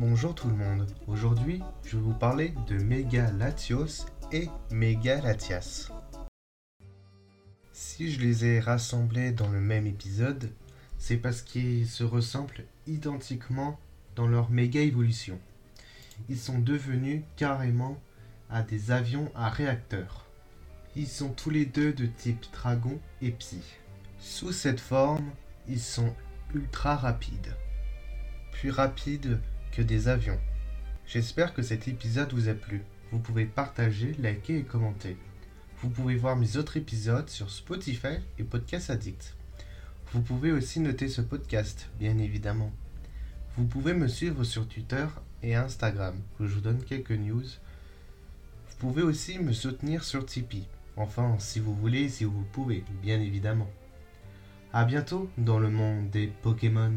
Bonjour tout le monde. Aujourd'hui, je vais vous parler de Megalatios et Megalatias. Si je les ai rassemblés dans le même épisode, c'est parce qu'ils se ressemblent identiquement dans leur méga évolution. Ils sont devenus carrément à des avions à réacteurs. Ils sont tous les deux de type Dragon et Psy. Sous cette forme, ils sont ultra rapides. Plus rapides que des avions. J'espère que cet épisode vous a plu. Vous pouvez partager, liker et commenter. Vous pouvez voir mes autres épisodes sur Spotify et Podcast Addict. Vous pouvez aussi noter ce podcast, bien évidemment. Vous pouvez me suivre sur Twitter et Instagram, où je vous donne quelques news. Vous pouvez aussi me soutenir sur Tipeee. Enfin, si vous voulez, si vous pouvez, bien évidemment. A bientôt dans le monde des Pokémon.